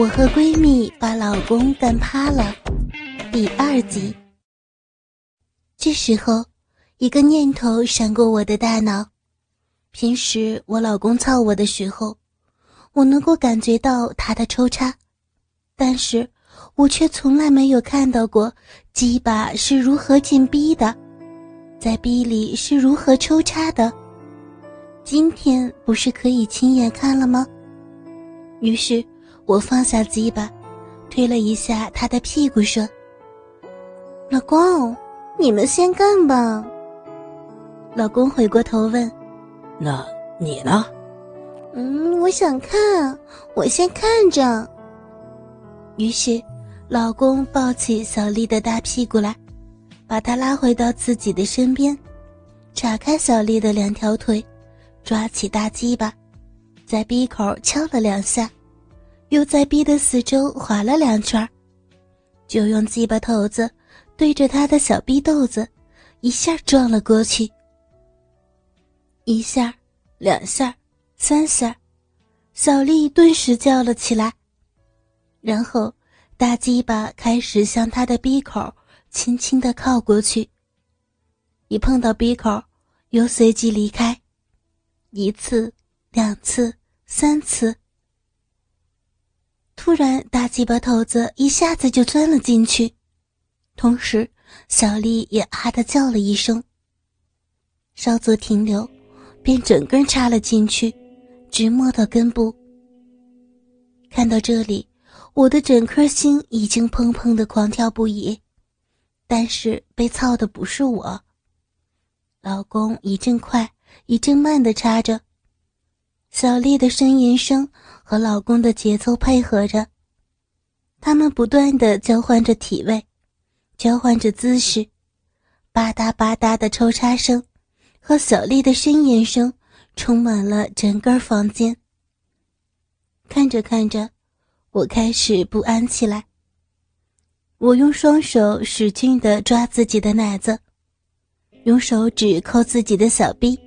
我和闺蜜把老公干趴了，第二集。这时候，一个念头闪过我的大脑：平时我老公操我的时候，我能够感觉到他的抽插，但是我却从来没有看到过鸡巴是如何进逼的，在逼里是如何抽插的。今天不是可以亲眼看了吗？于是。我放下鸡巴，推了一下他的屁股，说：“老公，你们先干吧。”老公回过头问：“那你呢？”“嗯，我想看，我先看着。”于是，老公抱起小丽的大屁股来，把她拉回到自己的身边，叉开小丽的两条腿，抓起大鸡巴，在鼻口敲了两下。又在逼的四周划了两圈，就用鸡巴头子对着他的小逼豆子一下撞了过去。一下，两下，三下，小丽顿时叫了起来。然后，大鸡巴开始向他的鼻口轻轻的靠过去。一碰到鼻口，又随即离开。一次，两次，三次。突然，大鸡巴头子一下子就钻了进去，同时小丽也啊的叫了一声。稍作停留，便整根插了进去，直摸到根部。看到这里，我的整颗心已经砰砰的狂跳不已，但是被操的不是我。老公一阵快一阵慢的插着。小丽的呻吟声和老公的节奏配合着，他们不断的交换着体位，交换着姿势，吧嗒吧嗒的抽插声和小丽的呻吟声充满了整个房间。看着看着，我开始不安起来。我用双手使劲的抓自己的奶子，用手指抠自己的小臂，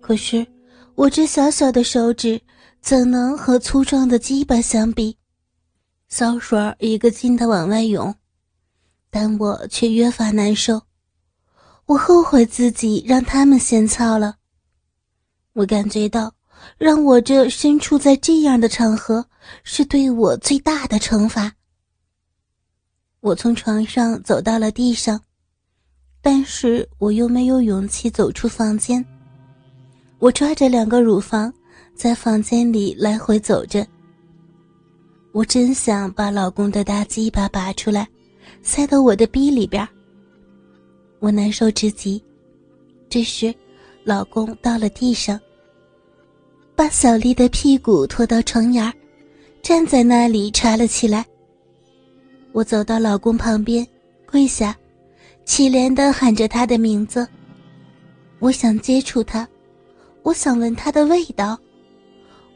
可是。我这小小的手指怎能和粗壮的鸡巴相比？骚水一个劲的往外涌，但我却越发难受。我后悔自己让他们先操了。我感觉到，让我这身处在这样的场合是对我最大的惩罚。我从床上走到了地上，但是我又没有勇气走出房间。我抓着两个乳房，在房间里来回走着。我真想把老公的大鸡巴拔出来，塞到我的逼里边。我难受至极。这时，老公到了地上，把小丽的屁股拖到床沿站在那里插了起来。我走到老公旁边，跪下，凄怜的喊着他的名字。我想接触他。我想闻他的味道，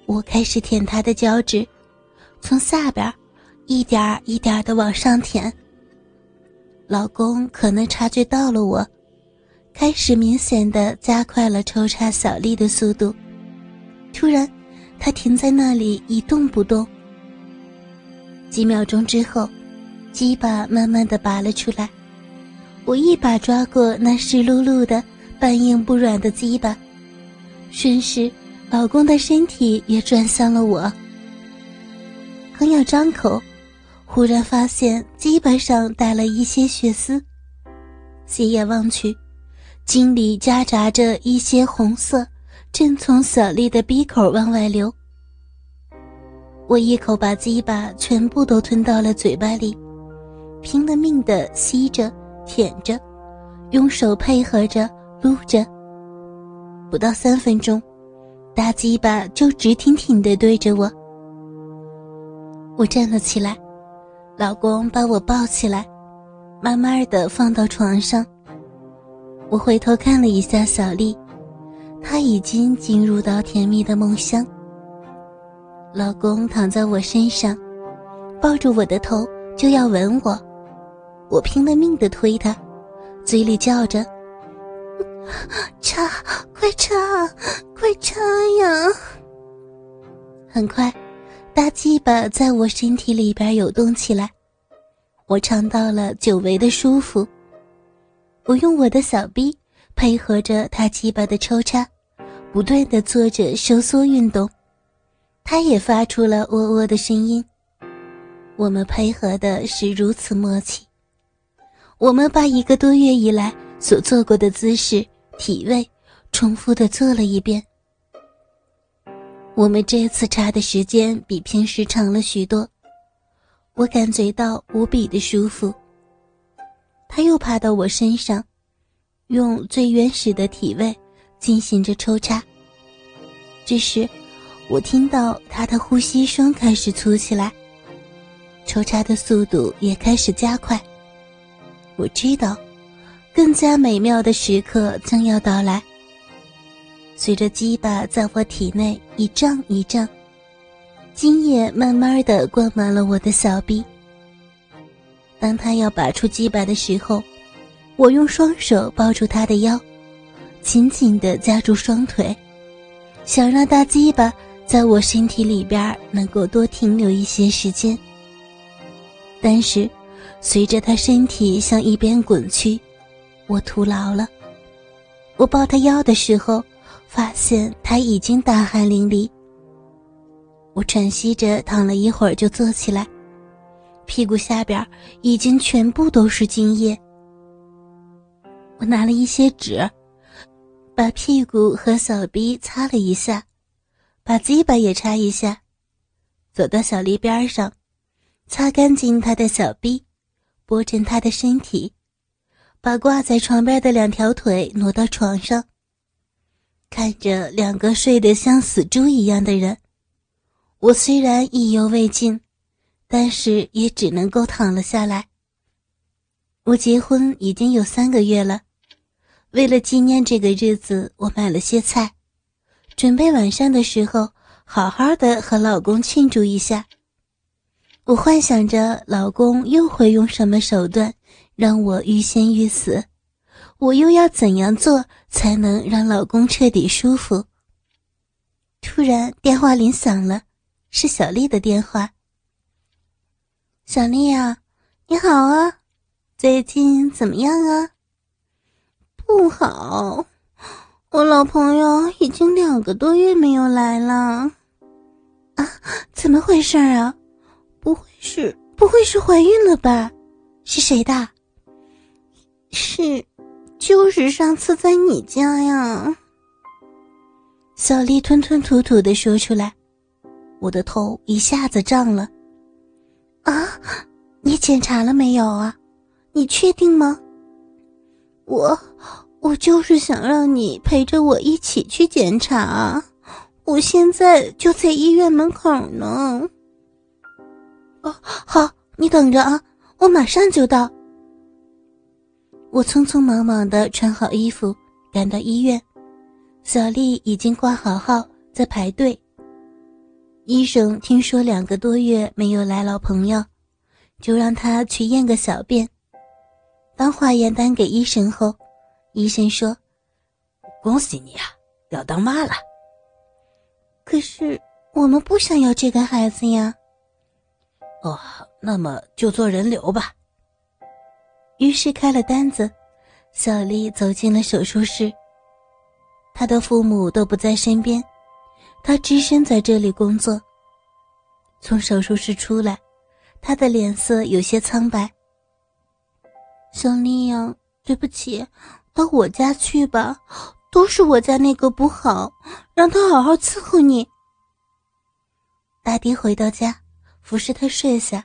我开始舔他的脚趾，从下边一点一点的往上舔。老公可能察觉到了我，开始明显的加快了抽插小丽的速度。突然，他停在那里一动不动。几秒钟之后，鸡巴慢慢的拔了出来，我一把抓过那湿漉漉的、半硬不软的鸡巴。瞬时，老公的身体也转向了我。刚要张口，忽然发现鸡巴上带了一些血丝，斜眼望去，井里夹杂着一些红色，正从小丽的鼻口往外流。我一口把鸡巴全部都吞到了嘴巴里，拼了命的吸着、舔着，用手配合着撸着。不到三分钟，大鸡巴就直挺挺的对着我。我站了起来，老公把我抱起来，慢慢的放到床上。我回头看了一下小丽，她已经进入到甜蜜的梦乡。老公躺在我身上，抱着我的头就要吻我，我拼了命的推他，嘴里叫着。插，快插，快插呀！很快，大鸡巴在我身体里边游动起来，我尝到了久违的舒服。我用我的小臂配合着他鸡巴的抽插，不断的做着收缩运动，他也发出了喔喔的声音。我们配合的是如此默契，我们把一个多月以来所做过的姿势、体位重复的做了一遍。我们这次插的时间比平时长了许多，我感觉到无比的舒服。他又爬到我身上，用最原始的体位进行着抽插。这时，我听到他的呼吸声开始粗起来，抽插的速度也开始加快。我知道，更加美妙的时刻将要到来。随着鸡巴在我体内一胀一胀，精液慢慢的灌满了我的小臂。当他要拔出鸡巴的时候，我用双手抱住他的腰，紧紧的夹住双腿，想让大鸡巴在我身体里边能够多停留一些时间。但是，随着他身体向一边滚去，我徒劳了。我抱他腰的时候。发现他已经大汗淋漓，我喘息着躺了一会儿就坐起来，屁股下边已经全部都是精液。我拿了一些纸，把屁股和小臂擦了一下，把鸡巴也擦一下，走到小丽边上，擦干净他的小臂，拨正他的身体，把挂在床边的两条腿挪到床上。看着两个睡得像死猪一样的人，我虽然意犹未尽，但是也只能够躺了下来。我结婚已经有三个月了，为了纪念这个日子，我买了些菜，准备晚上的时候好好的和老公庆祝一下。我幻想着老公又会用什么手段让我欲仙欲死。我又要怎样做才能让老公彻底舒服？突然电话铃响了，是小丽的电话。小丽呀，你好啊，最近怎么样啊？不好，我老朋友已经两个多月没有来了。啊，怎么回事啊？不会是不会是怀孕了吧？是谁的？是。就是上次在你家呀，小丽吞吞吐吐的说出来，我的头一下子胀了。啊，你检查了没有啊？你确定吗？我，我就是想让你陪着我一起去检查，我现在就在医院门口呢。哦，好，你等着啊，我马上就到。我匆匆忙忙的穿好衣服，赶到医院。小丽已经挂好号，在排队。医生听说两个多月没有来老朋友，就让她去验个小便。当化验单给医生后，医生说：“恭喜你啊，要当妈了。”可是我们不想要这个孩子呀。哦，那么就做人流吧。于是开了单子，小丽走进了手术室。她的父母都不在身边，她只身在这里工作。从手术室出来，她的脸色有些苍白。小丽呀，对不起，到我家去吧，都是我家那个不好，让他好好伺候你。大爹回到家，服侍他睡下，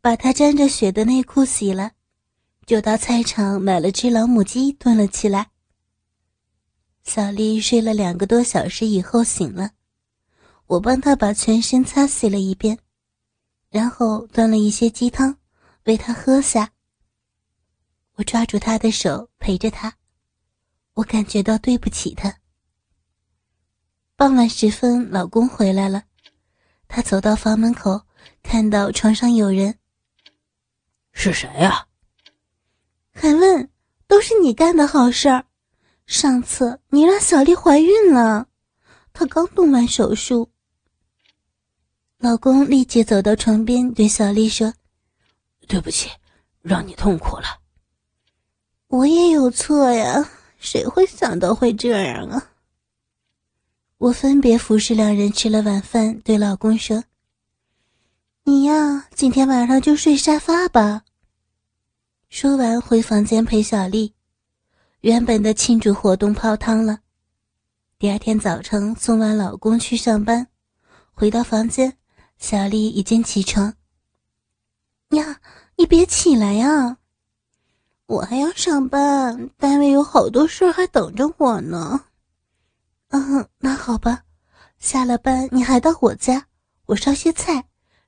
把他沾着血的内裤洗了。就到菜场买了只老母鸡炖了起来。小丽睡了两个多小时以后醒了，我帮她把全身擦洗了一遍，然后端了一些鸡汤喂她喝下。我抓住她的手陪着她，我感觉到对不起她。傍晚时分，老公回来了，他走到房门口，看到床上有人，是谁呀？还问，都是你干的好事儿。上次你让小丽怀孕了，她刚动完手术。老公立即走到床边，对小丽说：“对不起，让你痛苦了。我也有错呀，谁会想到会这样啊？”我分别服侍两人吃了晚饭，对老公说：“你呀，今天晚上就睡沙发吧。”说完，回房间陪小丽。原本的庆祝活动泡汤了。第二天早晨，送完老公去上班，回到房间。小丽已经起床。呀，你别起来呀！我还要上班，单位有好多事还等着我呢。嗯，那好吧，下了班你还到我家，我烧些菜，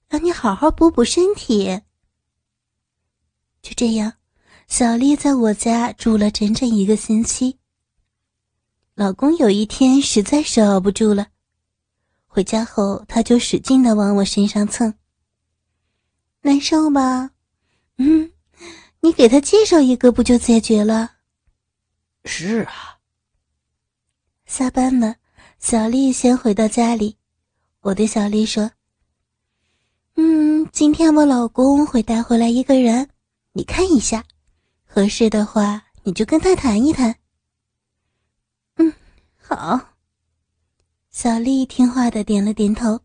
让你好好补补身体。就这样，小丽在我家住了整整一个星期。老公有一天实在是熬不住了。回家后，他就使劲的往我身上蹭。难受吧？嗯，你给他介绍一个不就解决了？是啊。下班了，小丽先回到家里。我对小丽说：“嗯，今天我老公会带回来一个人，你看一下，合适的话你就跟他谈一谈。”嗯，好。小丽听话的点了点头。